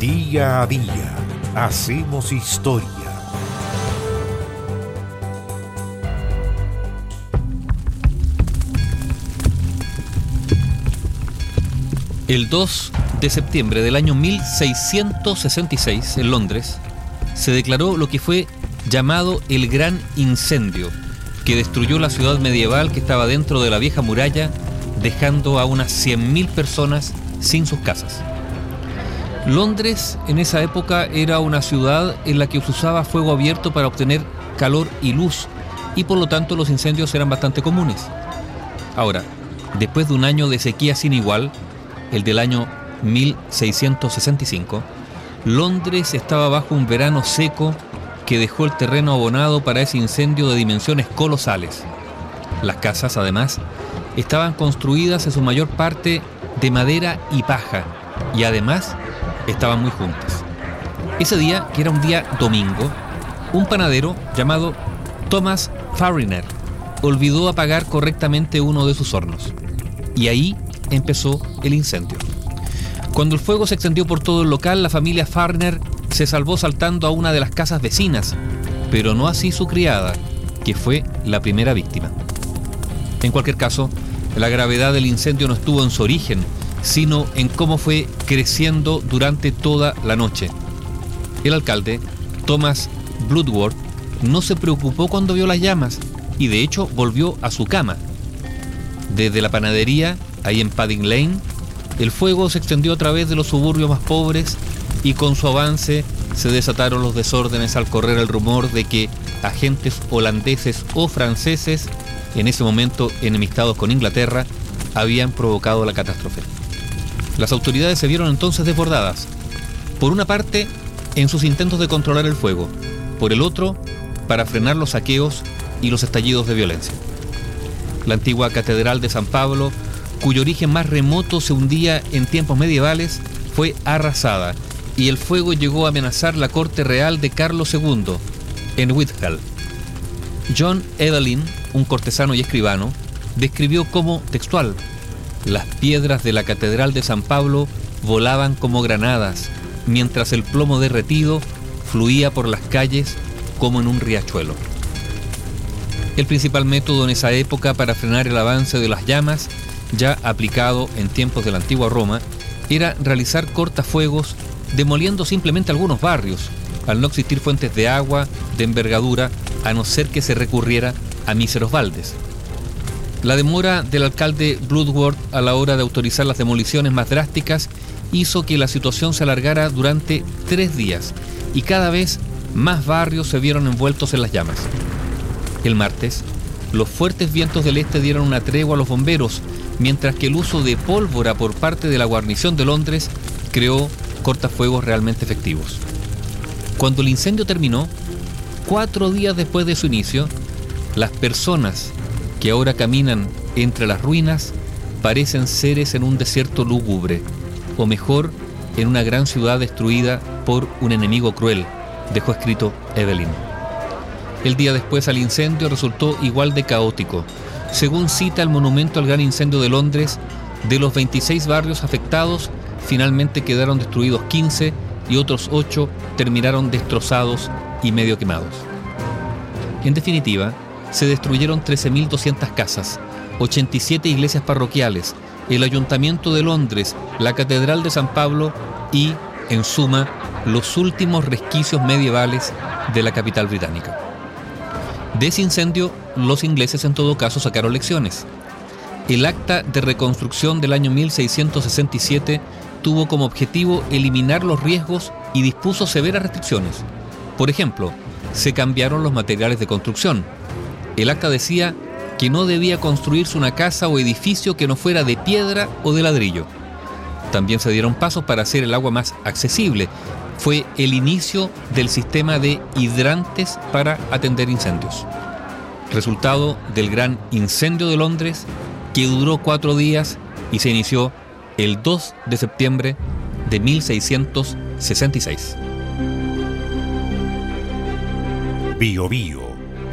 Día a día hacemos historia. El 2 de septiembre del año 1666, en Londres, se declaró lo que fue llamado el Gran Incendio, que destruyó la ciudad medieval que estaba dentro de la vieja muralla, dejando a unas 100.000 personas sin sus casas. Londres en esa época era una ciudad en la que se usaba fuego abierto para obtener calor y luz, y por lo tanto los incendios eran bastante comunes. Ahora, después de un año de sequía sin igual, el del año 1665, Londres estaba bajo un verano seco que dejó el terreno abonado para ese incendio de dimensiones colosales. Las casas, además, estaban construidas en su mayor parte de madera y paja, y además estaban muy juntas. Ese día, que era un día domingo, un panadero llamado Thomas Fariner olvidó apagar correctamente uno de sus hornos. Y ahí empezó el incendio. Cuando el fuego se extendió por todo el local, la familia Farner se salvó saltando a una de las casas vecinas, pero no así su criada, que fue la primera víctima. En cualquier caso, la gravedad del incendio no estuvo en su origen, sino en cómo fue creciendo durante toda la noche. El alcalde, Thomas Bloodworth, no se preocupó cuando vio las llamas y de hecho volvió a su cama. Desde la panadería, ahí en Padding Lane, el fuego se extendió a través de los suburbios más pobres y con su avance se desataron los desórdenes al correr el rumor de que agentes holandeses o franceses, en ese momento enemistados con Inglaterra, habían provocado la catástrofe. Las autoridades se vieron entonces desbordadas, por una parte en sus intentos de controlar el fuego, por el otro para frenar los saqueos y los estallidos de violencia. La antigua Catedral de San Pablo cuyo origen más remoto se hundía en tiempos medievales, fue arrasada y el fuego llegó a amenazar la corte real de Carlos II en Whitehall. John Evelyn, un cortesano y escribano, describió como textual, las piedras de la Catedral de San Pablo volaban como granadas, mientras el plomo derretido fluía por las calles como en un riachuelo. El principal método en esa época para frenar el avance de las llamas ya aplicado en tiempos de la antigua Roma, era realizar cortafuegos demoliendo simplemente algunos barrios, al no existir fuentes de agua de envergadura, a no ser que se recurriera a míseros baldes. La demora del alcalde Bloodworth a la hora de autorizar las demoliciones más drásticas hizo que la situación se alargara durante tres días y cada vez más barrios se vieron envueltos en las llamas. El martes, los fuertes vientos del este dieron una tregua a los bomberos mientras que el uso de pólvora por parte de la guarnición de Londres creó cortafuegos realmente efectivos. Cuando el incendio terminó, cuatro días después de su inicio, las personas que ahora caminan entre las ruinas parecen seres en un desierto lúgubre, o mejor, en una gran ciudad destruida por un enemigo cruel, dejó escrito Evelyn. El día después al incendio resultó igual de caótico, según cita el monumento al gran incendio de Londres, de los 26 barrios afectados, finalmente quedaron destruidos 15 y otros 8 terminaron destrozados y medio quemados. En definitiva, se destruyeron 13.200 casas, 87 iglesias parroquiales, el Ayuntamiento de Londres, la Catedral de San Pablo y, en suma, los últimos resquicios medievales de la capital británica. De ese incendio, los ingleses en todo caso sacaron lecciones. El acta de reconstrucción del año 1667 tuvo como objetivo eliminar los riesgos y dispuso severas restricciones. Por ejemplo, se cambiaron los materiales de construcción. El acta decía que no debía construirse una casa o edificio que no fuera de piedra o de ladrillo. También se dieron pasos para hacer el agua más accesible, fue el inicio del sistema de hidrantes para atender incendios. Resultado del gran incendio de Londres que duró cuatro días y se inició el 2 de septiembre de 1666. Bio Bio,